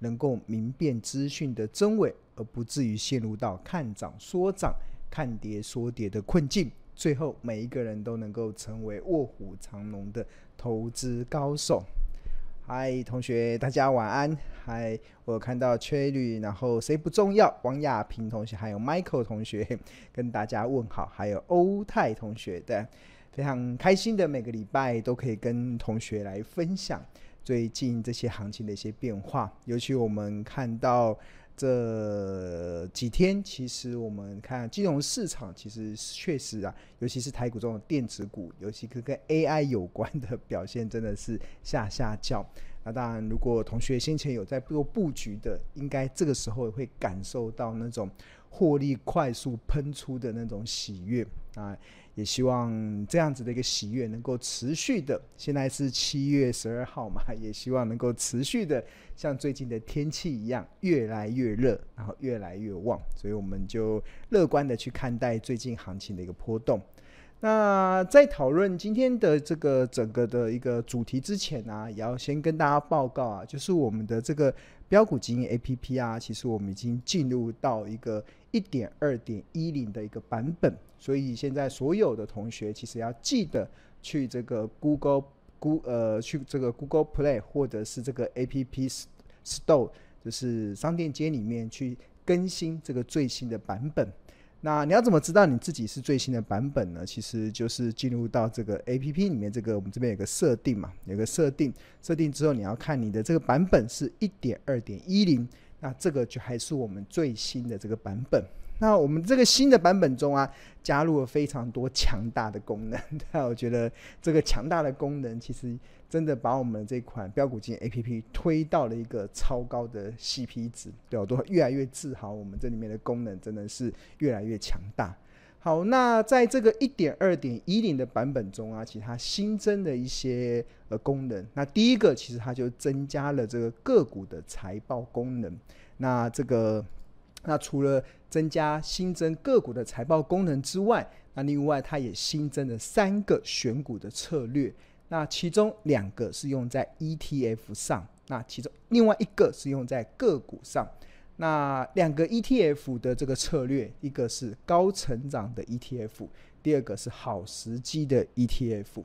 能够明辨资讯的真伪，而不至于陷入到看涨说涨、看跌说跌的困境。最后，每一个人都能够成为卧虎藏龙的投资高手。嗨，同学，大家晚安。嗨，我看到崔律然后谁不重要？王亚平同学，还有 Michael 同学跟大家问好，还有欧泰同学的，非常开心的每个礼拜都可以跟同学来分享。最近这些行情的一些变化，尤其我们看到这几天，其实我们看金融市场，其实确实啊，尤其是台股中的电子股，尤其跟跟 AI 有关的表现，真的是下下叫。那当然，如果同学先前有在做布局的，应该这个时候会感受到那种获利快速喷出的那种喜悦啊。也希望这样子的一个喜悦能够持续的。现在是七月十二号嘛，也希望能够持续的，像最近的天气一样，越来越热，然后越来越旺。所以我们就乐观的去看待最近行情的一个波动。那在讨论今天的这个整个的一个主题之前呢、也要先跟大家报告啊，就是我们的这个标股基因 APP 啊，其实我们已经进入到一个一点二点一零的一个版本，所以现在所有的同学其实要记得去这个 Google goo 呃去这个 Google Play 或者是这个 APP Store，就是商店街里面去更新这个最新的版本。那你要怎么知道你自己是最新的版本呢？其实就是进入到这个 APP 里面，这个我们这边有个设定嘛，有个设定，设定之后你要看你的这个版本是一点二点一零，那这个就还是我们最新的这个版本。那我们这个新的版本中啊，加入了非常多强大的功能。但我觉得这个强大的功能，其实真的把我们这款标股基因 APP 推到了一个超高的 CP 值，对，我都越来越自豪。我们这里面的功能真的是越来越强大。好，那在这个一点二点一零的版本中啊，其实它新增的一些呃功能。那第一个，其实它就增加了这个个股的财报功能。那这个。那除了增加新增个股的财报功能之外，那另外它也新增了三个选股的策略。那其中两个是用在 ETF 上，那其中另外一个是用在个股上。那两个 ETF 的这个策略，一个是高成长的 ETF，第二个是好时机的 ETF。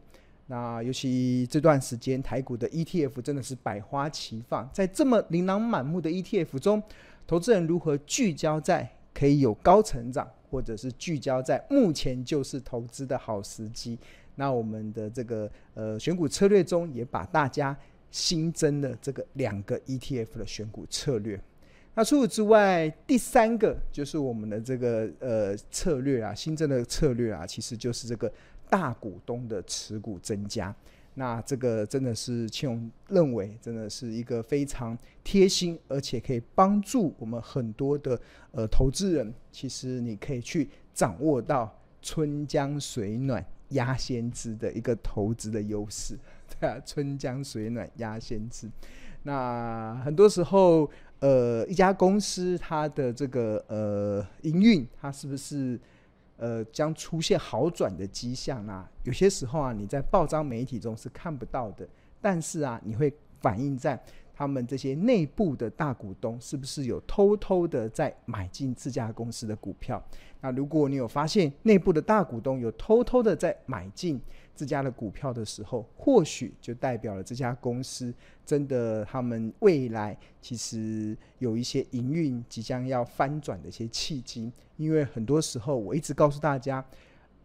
那尤其这段时间台股的 ETF 真的是百花齐放，在这么琳琅满目的 ETF 中。投资人如何聚焦在可以有高成长，或者是聚焦在目前就是投资的好时机？那我们的这个呃选股策略中也把大家新增的这个两个 ETF 的选股策略。那除此之外，第三个就是我们的这个呃策略啊，新增的策略啊，其实就是这个大股东的持股增加。那这个真的是庆荣认为，真的是一个非常贴心，而且可以帮助我们很多的呃投资人。其实你可以去掌握到春江水暖鸭先知的一个投资的优势，对啊，春江水暖鸭先知。那很多时候，呃，一家公司它的这个呃营运，它是不是？呃，将出现好转的迹象啊，有些时候啊，你在报章媒体中是看不到的，但是啊，你会反映在他们这些内部的大股东是不是有偷偷的在买进自家公司的股票？那如果你有发现内部的大股东有偷偷的在买进，这家的股票的时候，或许就代表了这家公司真的他们未来其实有一些营运即将要翻转的一些契机。因为很多时候我一直告诉大家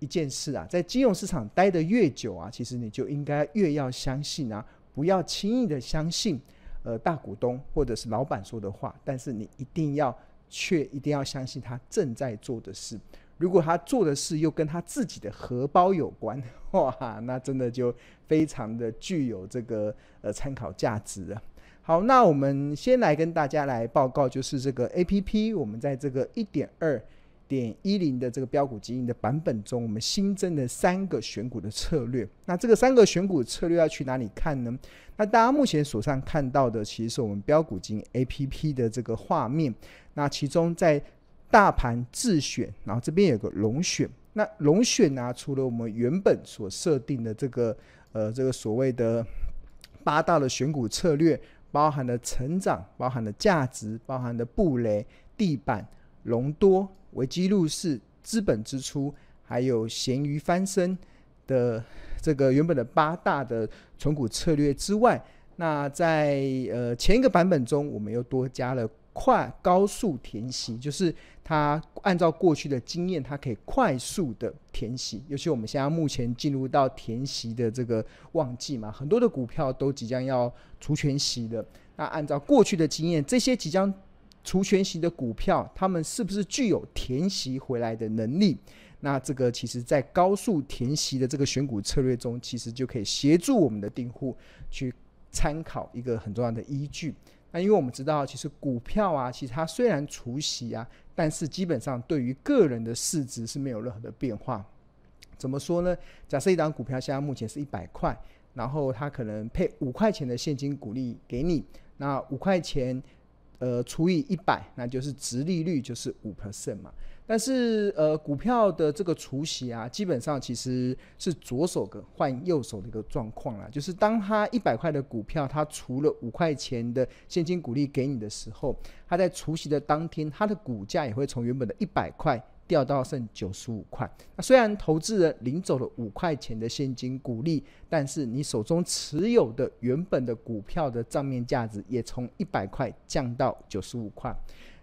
一件事啊，在金融市场待得越久啊，其实你就应该越要相信啊，不要轻易的相信呃大股东或者是老板说的话，但是你一定要却一定要相信他正在做的事。如果他做的事又跟他自己的荷包有关，哇，那真的就非常的具有这个呃参考价值了。好，那我们先来跟大家来报告，就是这个 APP，我们在这个一点二点一零的这个标股基因的版本中，我们新增了三个选股的策略。那这个三个选股策略要去哪里看呢？那大家目前手上看到的，其实是我们标股基因 APP 的这个画面。那其中在大盘自选，然后这边有个龙选。那龙选呢、啊，除了我们原本所设定的这个呃这个所谓的八大的选股策略，包含了成长，包含了价值，包含了布雷、地板、隆多、危机入市、资本支出，还有咸鱼翻身的这个原本的八大的存股策略之外，那在呃前一个版本中，我们又多加了。快高速填息，就是它按照过去的经验，它可以快速的填息。尤其我们现在目前进入到填息的这个旺季嘛，很多的股票都即将要除权息了。那按照过去的经验，这些即将除权息的股票，它们是不是具有填息回来的能力？那这个其实在高速填息的这个选股策略中，其实就可以协助我们的订户去参考一个很重要的依据。那因为我们知道，其实股票啊，其实它虽然除息啊，但是基本上对于个人的市值是没有任何的变化。怎么说呢？假设一档股票现在目前是一百块，然后它可能配五块钱的现金股利给你，那五块钱。呃，除以一百，那就是殖利率就是五 percent 嘛。但是呃，股票的这个除息啊，基本上其实是左手的换右手的一个状况啦。就是当他一百块的股票，他除了五块钱的现金股利给你的时候，他在除息的当天，他的股价也会从原本的一百块。掉到剩九十五块。那虽然投资人领走了五块钱的现金股利，但是你手中持有的原本的股票的账面价值也从一百块降到九十五块。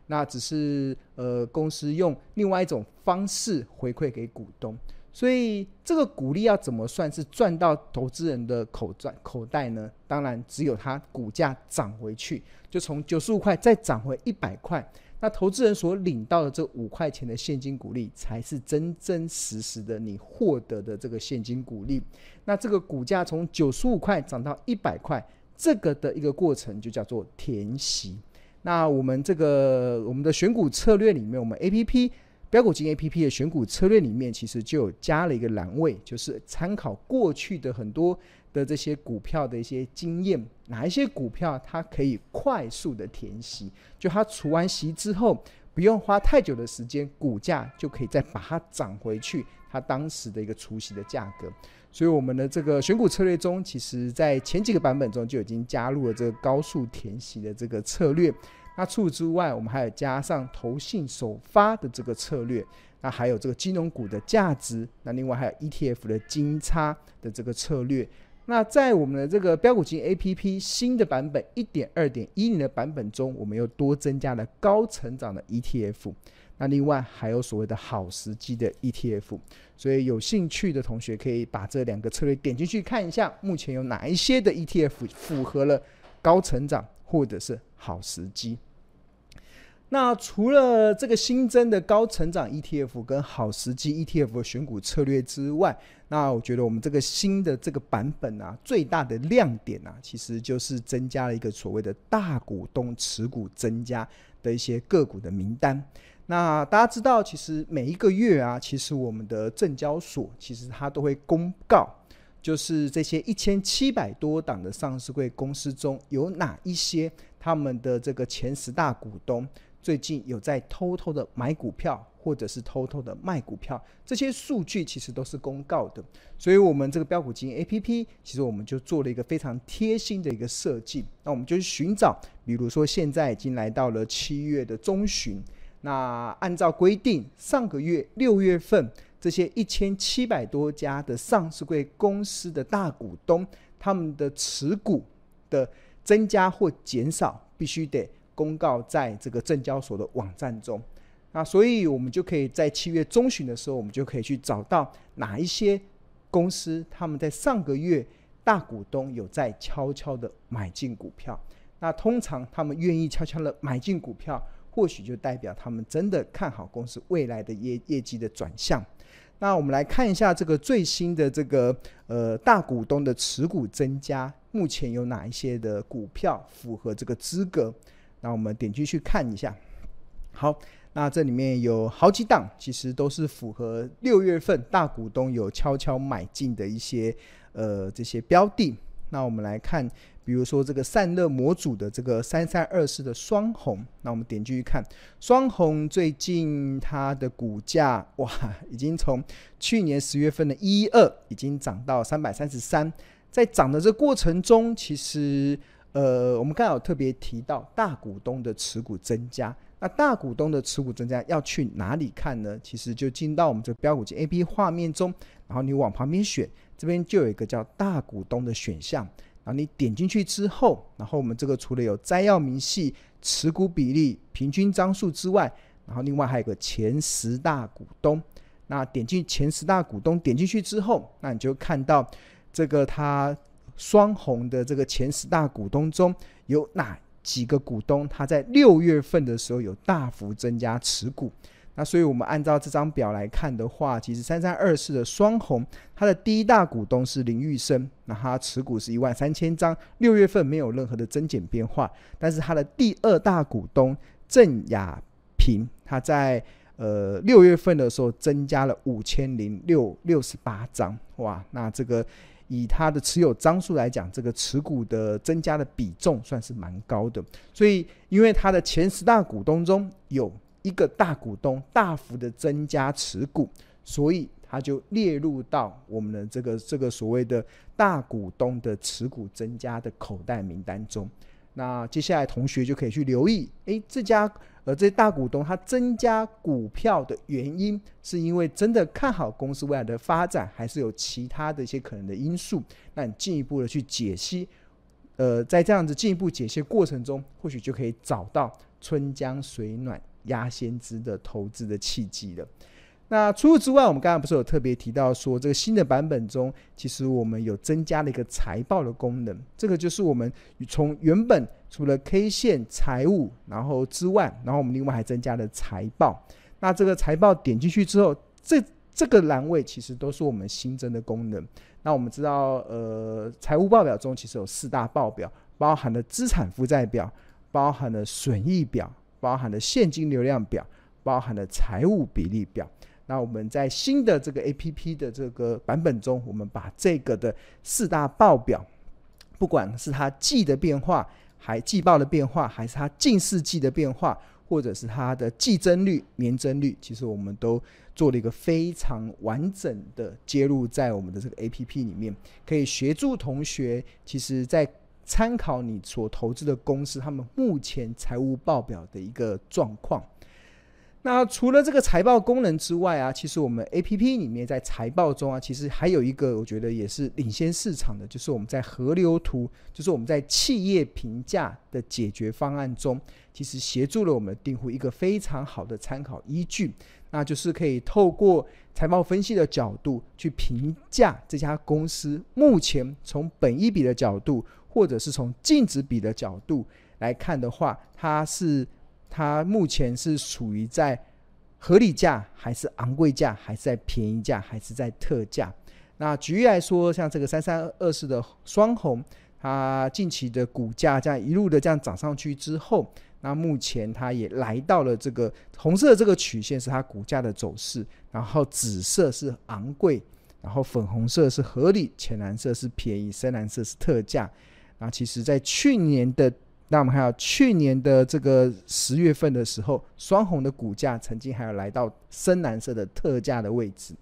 那只是呃公司用另外一种方式回馈给股东。所以这个股利要怎么算是赚到投资人的口赚口袋呢？当然只有它股价涨回去，就从九十五块再涨回一百块。那投资人所领到的这五块钱的现金股利，才是真真实实的你获得的这个现金股利。那这个股价从九十五块涨到一百块，这个的一个过程就叫做填息。那我们这个我们的选股策略里面，我们 APP 标股金 APP 的选股策略里面，其实就有加了一个栏位，就是参考过去的很多。的这些股票的一些经验，哪一些股票它可以快速的填息？就它除完息之后，不用花太久的时间，股价就可以再把它涨回去，它当时的一个除息的价格。所以我们的这个选股策略中，其实在前几个版本中就已经加入了这个高速填息的这个策略。那除此之外，我们还有加上投信首发的这个策略，那还有这个金融股的价值，那另外还有 ETF 的金叉的这个策略。那在我们的这个标股金 APP 新的版本一点二点一零的版本中，我们又多增加了高成长的 ETF。那另外还有所谓的好时机的 ETF。所以有兴趣的同学可以把这两个策略点进去看一下，目前有哪一些的 ETF 符合了高成长或者是好时机。那除了这个新增的高成长 ETF 跟好时机 ETF 的选股策略之外，那我觉得我们这个新的这个版本啊，最大的亮点啊，其实就是增加了一个所谓的大股东持股增加的一些个股的名单。那大家知道，其实每一个月啊，其实我们的证交所其实它都会公告，就是这些一千七百多档的上市柜公司中有哪一些他们的这个前十大股东。最近有在偷偷的买股票，或者是偷偷的卖股票，这些数据其实都是公告的。所以，我们这个标股金 APP，其实我们就做了一个非常贴心的一个设计。那我们就去寻找，比如说现在已经来到了七月的中旬，那按照规定，上个月六月份这些一千七百多家的上市贵公司的大股东，他们的持股的增加或减少，必须得。公告在这个证交所的网站中，那所以我们就可以在七月中旬的时候，我们就可以去找到哪一些公司，他们在上个月大股东有在悄悄的买进股票。那通常他们愿意悄悄的买进股票，或许就代表他们真的看好公司未来的业业绩的转向。那我们来看一下这个最新的这个呃大股东的持股增加，目前有哪一些的股票符合这个资格？那我们点进去看一下。好，那这里面有好几档，其实都是符合六月份大股东有悄悄买进的一些呃这些标的。那我们来看。比如说这个散热模组的这个三三二四的双红，那我们点进去看，双红最近它的股价哇，已经从去年十月份的一二，已经涨到三百三十三，在涨的这过程中，其实呃，我们刚好特别提到大股东的持股增加，那大股东的持股增加要去哪里看呢？其实就进到我们这个飙股机 APP 画面中，然后你往旁边选，这边就有一个叫大股东的选项。然后你点进去之后，然后我们这个除了有摘要明细、持股比例、平均张数之外，然后另外还有个前十大股东。那点进前十大股东，点进去之后，那你就看到这个它双红的这个前十大股东中有哪几个股东，他在六月份的时候有大幅增加持股。那所以，我们按照这张表来看的话，其实三三二四的双红，它的第一大股东是林玉生，那它持股是一万三千张，六月份没有任何的增减变化。但是它的第二大股东郑亚平，他在呃六月份的时候增加了五千零六六十八张，哇，那这个以他的持有张数来讲，这个持股的增加的比重算是蛮高的。所以，因为他的前十大股东中有一个大股东大幅的增加持股，所以它就列入到我们的这个这个所谓的大股东的持股增加的口袋名单中。那接下来同学就可以去留意，诶，这家呃这大股东他增加股票的原因，是因为真的看好公司未来的发展，还是有其他的一些可能的因素？那你进一步的去解析，呃，在这样子进一步解析过程中，或许就可以找到春江水暖压先知的投资的契机了。那除此之外，我们刚刚不是有特别提到说，这个新的版本中，其实我们有增加了一个财报的功能。这个就是我们从原本除了 K 线财务然后之外，然后我们另外还增加了财报。那这个财报点进去之后，这这个栏位其实都是我们新增的功能。那我们知道，呃，财务报表中其实有四大报表，包含了资产负债表，包含了损益表。包含了现金流量表，包含了财务比例表。那我们在新的这个 APP 的这个版本中，我们把这个的四大报表，不管是它季的变化，还季报的变化，还是它近四季的变化，或者是它的季增率、年增率，其实我们都做了一个非常完整的接入在我们的这个 APP 里面，可以协助同学，其实在。参考你所投资的公司，他们目前财务报表的一个状况。那除了这个财报功能之外啊，其实我们 APP 里面在财报中啊，其实还有一个我觉得也是领先市场的，就是我们在河流图，就是我们在企业评价的解决方案中，其实协助了我们订户一个非常好的参考依据，那就是可以透过财报分析的角度去评价这家公司目前从本益比的角度。或者是从净值比的角度来看的话，它是它目前是属于在合理价，还是昂贵价，还是在便宜价，还是在特价？那举例来说，像这个三三二四的双红，它近期的股价这样一路的这样涨上去之后，那目前它也来到了这个红色这个曲线是它股价的走势，然后紫色是昂贵，然后粉红色是合理，浅蓝色是便宜，深蓝色是特价。那其实，在去年的，那我们看到去年的这个十月份的时候，双红的股价曾经还有来到深蓝色的特价的位置。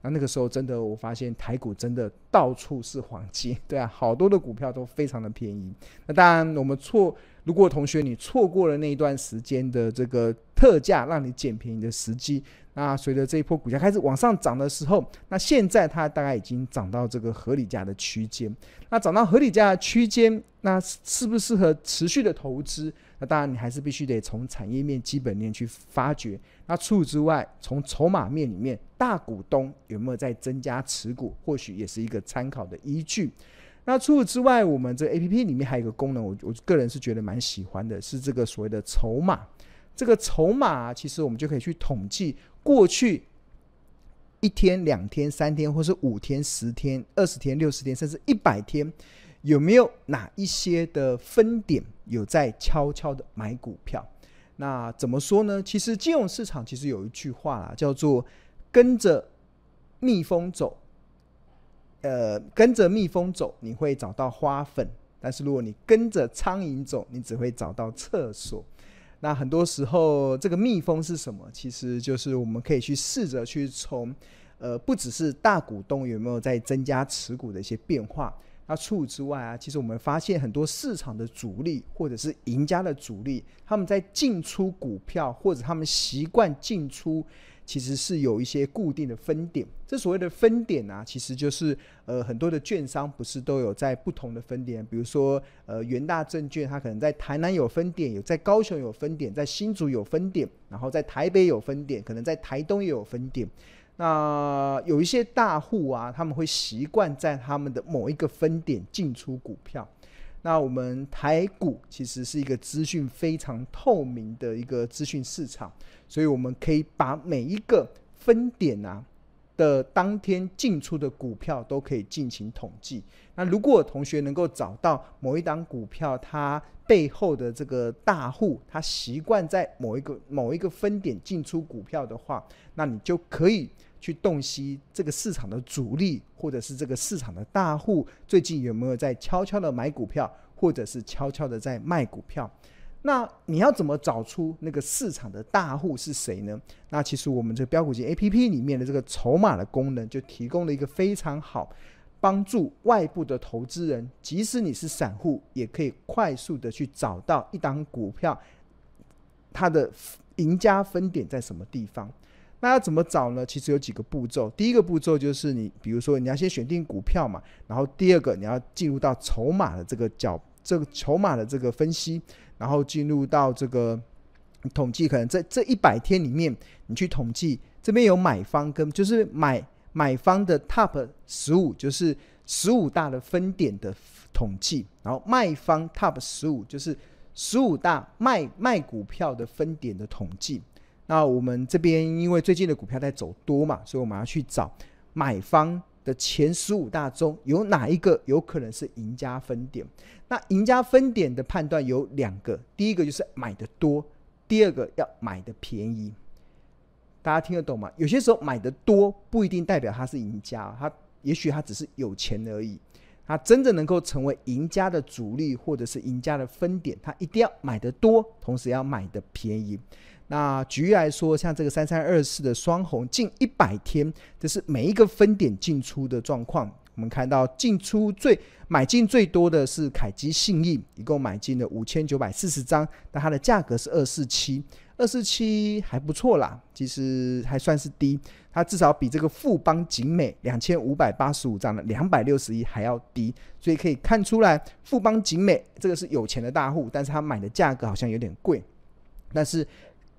那那个时候，真的我发现台股真的到处是黄金，对啊，好多的股票都非常的便宜。那当然，我们错，如果同学你错过了那一段时间的这个特价让你捡便宜的时机。那随着这一波股价开始往上涨的时候，那现在它大概已经涨到这个合理价的区间。那涨到合理价的区间，那适不适合持续的投资？那当然你还是必须得从产业面、基本面去发掘。那除此之外，从筹码面里面，大股东有没有在增加持股，或许也是一个参考的依据。那除此之外，我们这 APP 里面还有一个功能，我我个人是觉得蛮喜欢的，是这个所谓的筹码。这个筹码其实我们就可以去统计过去一天、两天、三天，或是五天、十天、二十天、六十天，甚至一百天，有没有哪一些的分点有在悄悄的买股票？那怎么说呢？其实金融市场其实有一句话啦，叫做“跟着蜜蜂走”。呃，跟着蜜蜂走，你会找到花粉；但是如果你跟着苍蝇走，你只会找到厕所。那很多时候，这个蜜蜂是什么？其实就是我们可以去试着去从，呃，不只是大股东有没有在增加持股的一些变化。那除此之外啊，其实我们发现很多市场的主力或者是赢家的主力，他们在进出股票或者他们习惯进出。其实是有一些固定的分点，这所谓的分点啊，其实就是呃很多的券商不是都有在不同的分点，比如说呃元大证券，它可能在台南有分点，有在高雄有分点，在新竹有分点，然后在台北有分点，可能在台东也有分点。那有一些大户啊，他们会习惯在他们的某一个分点进出股票。那我们台股其实是一个资讯非常透明的一个资讯市场，所以我们可以把每一个分点啊的当天进出的股票都可以进行统计。那如果同学能够找到某一档股票，它背后的这个大户，他习惯在某一个某一个分点进出股票的话，那你就可以。去洞悉这个市场的主力，或者是这个市场的大户，最近有没有在悄悄的买股票，或者是悄悄的在卖股票？那你要怎么找出那个市场的大户是谁呢？那其实我们这个股金 APP 里面的这个筹码的功能，就提供了一个非常好帮助外部的投资人，即使你是散户，也可以快速的去找到一档股票，它的赢家分点在什么地方。那要怎么找呢？其实有几个步骤。第一个步骤就是你，比如说你要先选定股票嘛，然后第二个你要进入到筹码的这个角，这个筹码的这个分析，然后进入到这个统计，可能在这一百天里面，你去统计这边有买方跟就是买买方的 top 十五，就是十五大的分点的统计，然后卖方 top 十五就是十五大卖卖股票的分点的统计。那我们这边因为最近的股票在走多嘛，所以我们要去找买方的前十五大中有哪一个有可能是赢家分点。那赢家分点的判断有两个，第一个就是买的多，第二个要买的便宜。大家听得懂吗？有些时候买的多不一定代表他是赢家，他也许他只是有钱而已。他真正能够成为赢家的主力或者是赢家的分点，他一定要买的多，同时要买的便宜。那举例来说，像这个三三二四的双红，近一百天，这是每一个分点进出的状况。我们看到进出最买进最多的是凯基信义，一共买进了五千九百四十张，但它的价格是二四七，二四七还不错啦，其实还算是低，它至少比这个富邦景美两千五百八十五张的两百六十一还要低，所以可以看出来富邦景美这个是有钱的大户，但是他买的价格好像有点贵，但是。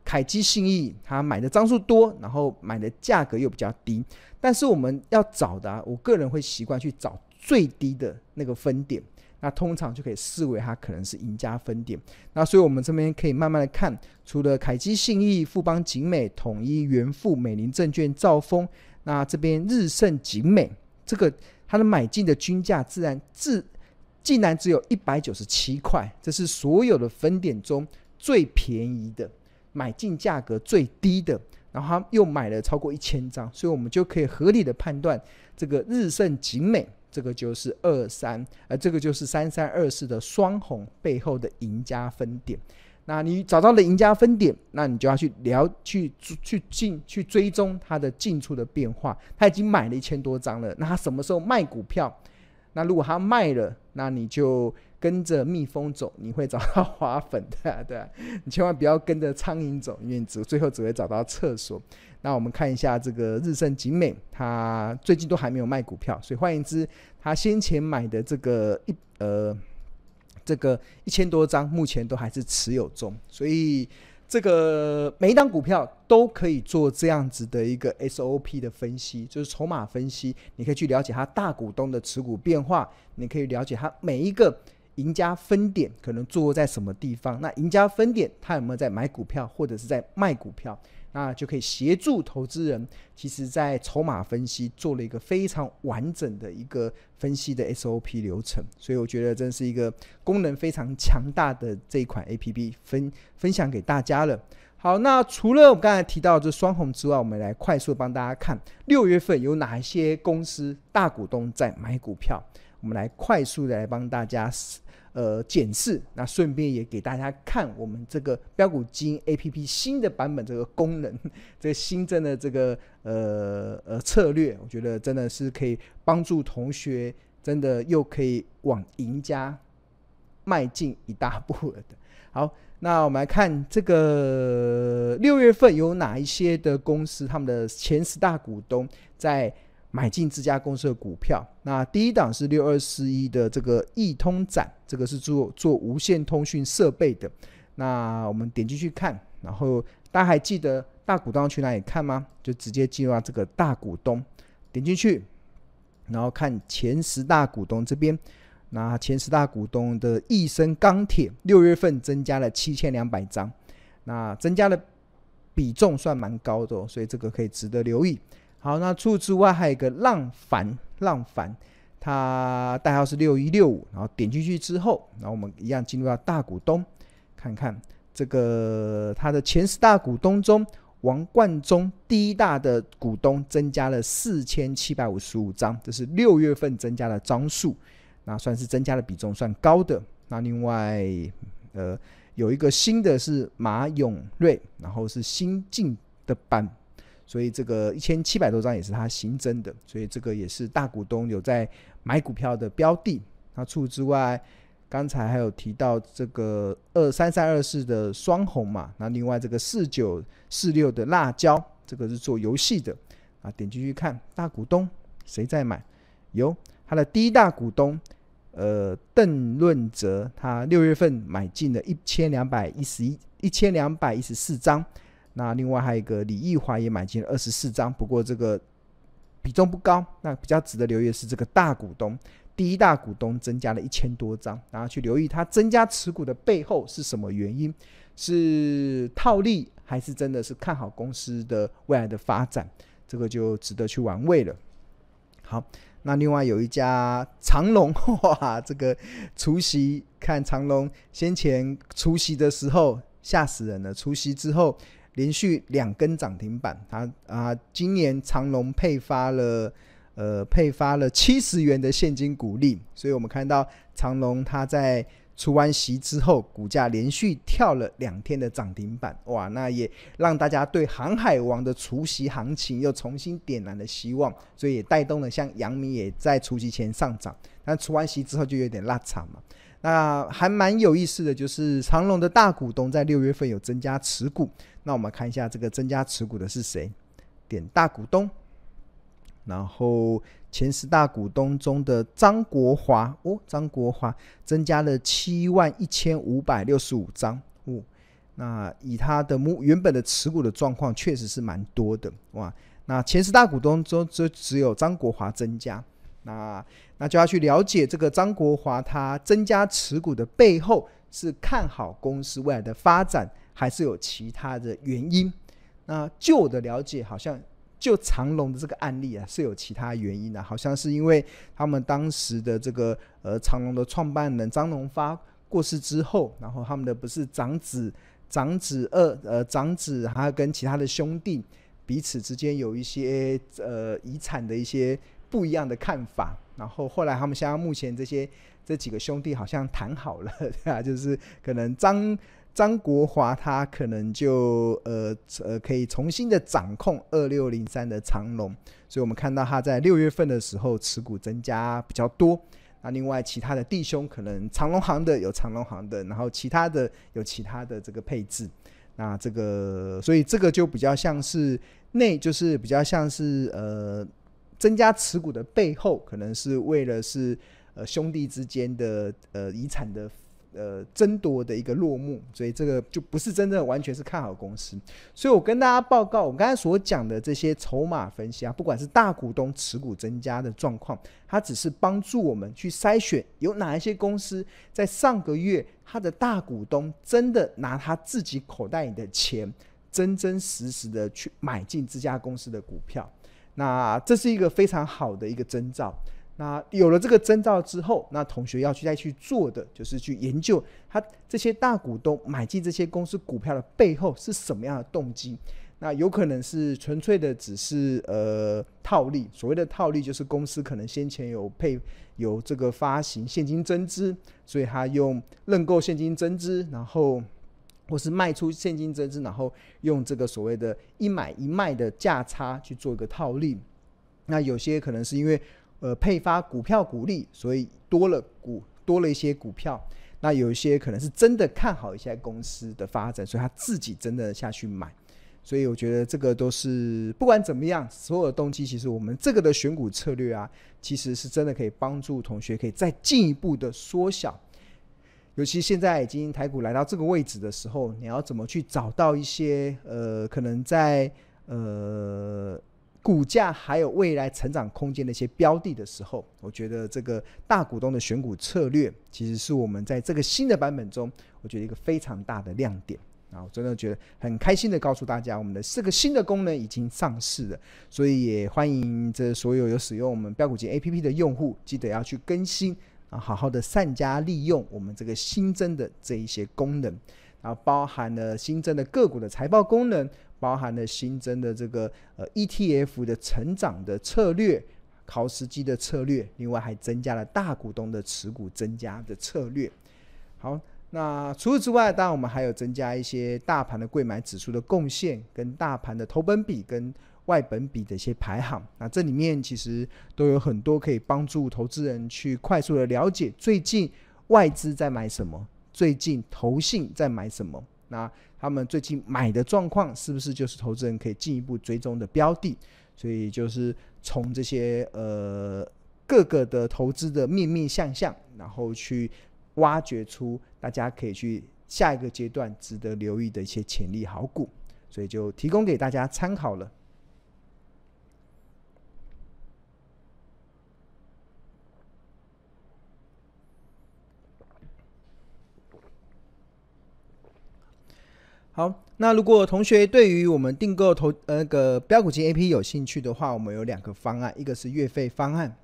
凯基信义，他买的张数多，然后买的价格又比较低，但是我们要找的，啊，我个人会习惯去找最低的那个分点，那通常就可以视为它可能是赢家分点。那所以我们这边可以慢慢的看，除了凯基信义、富邦景美、统一、元富、美林证券、兆丰，那这边日盛景美，这个它的买进的均价自然自竟然只有一百九十七块，这是所有的分点中最便宜的。买进价格最低的，然后他又买了超过一千张，所以我们就可以合理的判断，这个日盛景美，这个就是二三，呃，这个就是三三二四的双红背后的赢家分点。那你找到了赢家分点，那你就要去聊，去去进去追踪它的进出的变化。他已经买了一千多张了，那他什么时候卖股票？那如果他卖了，那你就。跟着蜜蜂走，你会找到花粉的，对啊，你千万不要跟着苍蝇走，因为只最后只会找到厕所。那我们看一下这个日盛景美，它最近都还没有卖股票，所以换言之，他先前买的这个一呃这个一千多张，目前都还是持有中，所以。这个每一档股票都可以做这样子的一个 SOP 的分析，就是筹码分析。你可以去了解它大股东的持股变化，你可以了解它每一个赢家分点可能坐在什么地方。那赢家分点他有没有在买股票或者是在卖股票？那就可以协助投资人，其实在筹码分析做了一个非常完整的一个分析的 SOP 流程，所以我觉得真是一个功能非常强大的这一款 APP 分分享给大家了。好，那除了我们刚才提到这双红之外，我们来快速帮大家看六月份有哪一些公司大股东在买股票，我们来快速的来帮大家。呃，检视，那顺便也给大家看我们这个标股基 APP 新的版本这个功能，这个新增的这个呃呃策略，我觉得真的是可以帮助同学，真的又可以往赢家迈进一大步了的。好，那我们来看这个六月份有哪一些的公司，他们的前十大股东在。买进这家公司的股票，那第一档是六二四一的这个易通展，这个是做做无线通讯设备的。那我们点进去看，然后大家还记得大股东去哪里看吗？就直接进入到这个大股东，点进去，然后看前十大股东这边。那前十大股东的益生钢铁六月份增加了七千两百张，那增加的比重算蛮高的哦，所以这个可以值得留意。好，那除此之外还有一个浪凡，浪凡，它代号是六一六五，然后点进去之后，然后我们一样进入到大股东，看看这个它的前十大股东中，王冠中第一大的股东增加了四千七百五十五张，这是六月份增加的张数，那算是增加的比重算高的。那另外，呃，有一个新的是马永瑞，然后是新进的版。所以这个一千七百多张也是他新增的，所以这个也是大股东有在买股票的标的。那除此之外，刚才还有提到这个二三三二四的双红嘛，那另外这个四九四六的辣椒，这个是做游戏的啊。点进去看大股东谁在买？有他的第一大股东，呃，邓润泽，他六月份买进了一千两百一十一一千两百一十四张。那另外还有一个李义华也买进了二十四张，不过这个比重不高。那比较值得留意的是这个大股东，第一大股东增加了一千多张，然后去留意他增加持股的背后是什么原因？是套利还是真的是看好公司的未来的发展？这个就值得去玩味了。好，那另外有一家长荣，哇，这个除夕看长荣先前除夕的时候吓死人了，除夕之后。连续两根涨停板，它啊，今年长隆配发了呃配发了七十元的现金股利，所以我们看到长隆它在除完息之后，股价连续跳了两天的涨停板，哇，那也让大家对航海王的除息行情又重新点燃了希望，所以也带动了像阳明也在除息前上涨，但除完息之后就有点拉长嘛。那还蛮有意思的就是长隆的大股东在六月份有增加持股。那我们看一下这个增加持股的是谁？点大股东，然后前十大股东中的张国华哦，张国华增加了七万一千五百六十五张哦。那以他的目原本的持股的状况，确实是蛮多的哇。那前十大股东中就只有张国华增加。那那就要去了解这个张国华他增加持股的背后是看好公司未来的发展，还是有其他的原因？那就我的了解，好像就长荣的这个案例啊是有其他原因的，好像是因为他们当时的这个呃长荣的创办人张荣发过世之后，然后他们的不是长子长子二呃长子还有跟其他的兄弟彼此之间有一些呃遗产的一些。不一样的看法，然后后来他们现在目前这些这几个兄弟好像谈好了，对吧？就是可能张张国华他可能就呃呃可以重新的掌控二六零三的长龙，所以我们看到他在六月份的时候持股增加比较多。那另外其他的弟兄可能长龙行的有长龙行的，然后其他的有其他的这个配置。那这个所以这个就比较像是内，就是比较像是呃。增加持股的背后，可能是为了是呃兄弟之间的呃遗产的呃争夺的一个落幕，所以这个就不是真正完全是看好公司。所以我跟大家报告，我刚才所讲的这些筹码分析啊，不管是大股东持股增加的状况，它只是帮助我们去筛选有哪一些公司在上个月它的大股东真的拿他自己口袋里的钱真真实实的去买进这家公司的股票。那这是一个非常好的一个征兆。那有了这个征兆之后，那同学要去再去做的就是去研究他这些大股东买进这些公司股票的背后是什么样的动机。那有可能是纯粹的只是呃套利，所谓的套利就是公司可能先前有配有这个发行现金增资，所以他用认购现金增资，然后或是卖出现金增资，然后用这个所谓的一买一卖的价差去做一个套利。那有些可能是因为。呃，配发股票股利，所以多了股多了一些股票。那有一些可能是真的看好一些公司的发展，所以他自己真的下去买。所以我觉得这个都是不管怎么样，所有的动机，其实我们这个的选股策略啊，其实是真的可以帮助同学可以再进一步的缩小。尤其现在已经台股来到这个位置的时候，你要怎么去找到一些呃，可能在呃。股价还有未来成长空间的一些标的的时候，我觉得这个大股东的选股策略，其实是我们在这个新的版本中，我觉得一个非常大的亮点。啊，我真的觉得很开心的告诉大家，我们的这个新的功能已经上市了，所以也欢迎这所有有使用我们标股金 APP 的用户，记得要去更新啊，好好的善加利用我们这个新增的这一些功能，然后包含了新增的个股的财报功能。包含了新增的这个呃 ETF 的成长的策略，考时机的策略，另外还增加了大股东的持股增加的策略。好，那除此之外，当然我们还有增加一些大盘的贵买指数的贡献，跟大盘的投本比跟外本比的一些排行。那这里面其实都有很多可以帮助投资人去快速的了解最近外资在买什么，最近投信在买什么。那他们最近买的状况是不是就是投资人可以进一步追踪的标的？所以就是从这些呃各个的投资的面面相向，然后去挖掘出大家可以去下一个阶段值得留意的一些潜力好股，所以就提供给大家参考了。好，那如果同学对于我们订购投呃那个标股金 A P 有兴趣的话，我们有两个方案，一个是月费方案，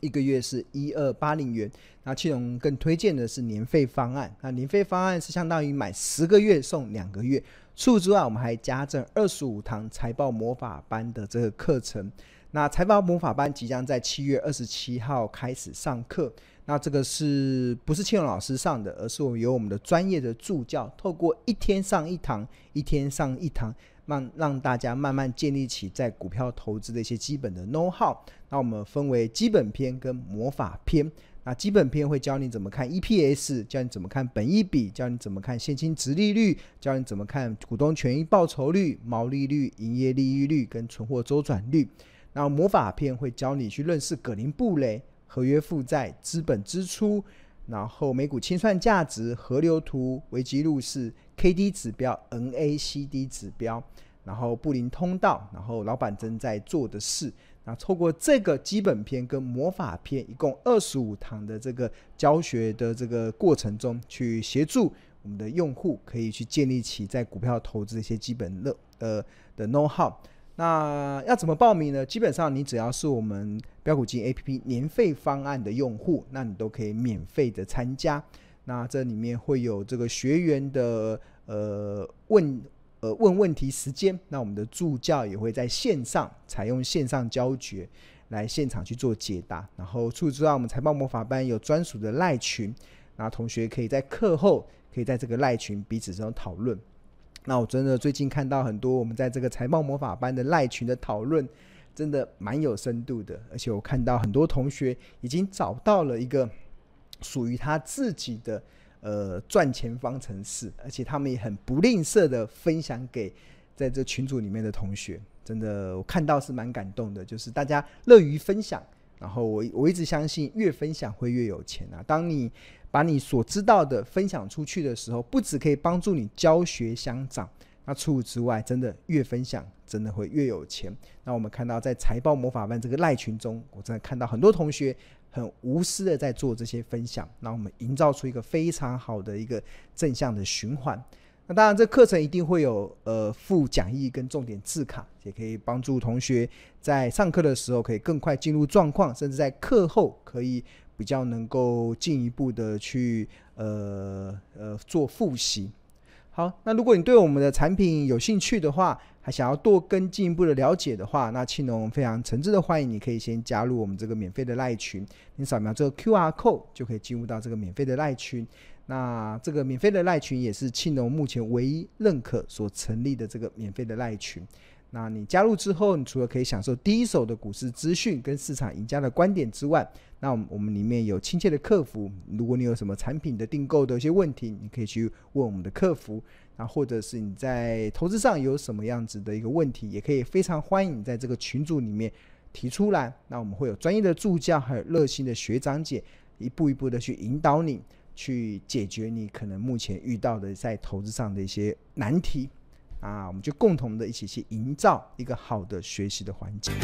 一个月是一二八零元。那庆隆更推荐的是年费方案，那年费方案是相当于买十个月送两个月。除此之外，我们还加赠二十五堂财报魔法班的这个课程。那财报魔法班即将在七月二十七号开始上课。那这个是不是庆隆老师上的，而是我们由我们的专业的助教，透过一天上一堂，一天上一堂，让让大家慢慢建立起在股票投资的一些基本的 know how。那我们分为基本篇跟魔法篇。那基本篇会教你怎么看 EPS，教你怎么看本益比，教你怎么看现金值利率，教你怎么看股东权益报酬率、毛利率、营业利率跟存货周转率。那魔法篇会教你去认识葛林布雷。合约负债、资本支出，然后每股清算价值、河流图、危机入市、KD 指标、NACD 指标，然后布林通道，然后老板正在做的事。那透过这个基本篇跟魔法篇，一共二十五堂的这个教学的这个过程中，去协助我们的用户可以去建立起在股票投资一些基本的呃的 know how。那要怎么报名呢？基本上你只要是我们标股金 APP 年费方案的用户，那你都可以免费的参加。那这里面会有这个学员的呃问呃问问题时间，那我们的助教也会在线上采用线上教学来现场去做解答。然后除此之外，我们财报魔法班有专属的赖群，那同学可以在课后可以在这个赖群彼此中讨论。那我真的最近看到很多我们在这个财报魔法班的赖群的讨论，真的蛮有深度的。而且我看到很多同学已经找到了一个属于他自己的呃赚钱方程式，而且他们也很不吝啬的分享给在这群组里面的同学。真的我看到是蛮感动的，就是大家乐于分享。然后我我一直相信越分享会越有钱啊！当你把你所知道的分享出去的时候，不只可以帮助你教学相长，那除此之外，真的越分享，真的会越有钱。那我们看到在财报魔法班这个赖群中，我真的看到很多同学很无私的在做这些分享，那我们营造出一个非常好的一个正向的循环。那当然，这课程一定会有呃附讲义跟重点字卡，也可以帮助同学在上课的时候可以更快进入状况，甚至在课后可以比较能够进一步的去呃呃做复习。好，那如果你对我们的产品有兴趣的话，还想要多更进一步的了解的话，那庆农非常诚挚的欢迎你，可以先加入我们这个免费的赖群。你扫描这个 QR code 就可以进入到这个免费的赖群。那这个免费的赖群也是庆农目前唯一认可所成立的这个免费的赖群。那你加入之后，你除了可以享受第一手的股市资讯跟市场赢家的观点之外，那我们我们里面有亲切的客服。如果你有什么产品的订购的一些问题，你可以去问我们的客服。那或者是你在投资上有什么样子的一个问题，也可以非常欢迎你在这个群组里面提出来。那我们会有专业的助教，还有热心的学长姐，一步一步的去引导你，去解决你可能目前遇到的在投资上的一些难题。啊，我们就共同的一起去营造一个好的学习的环境。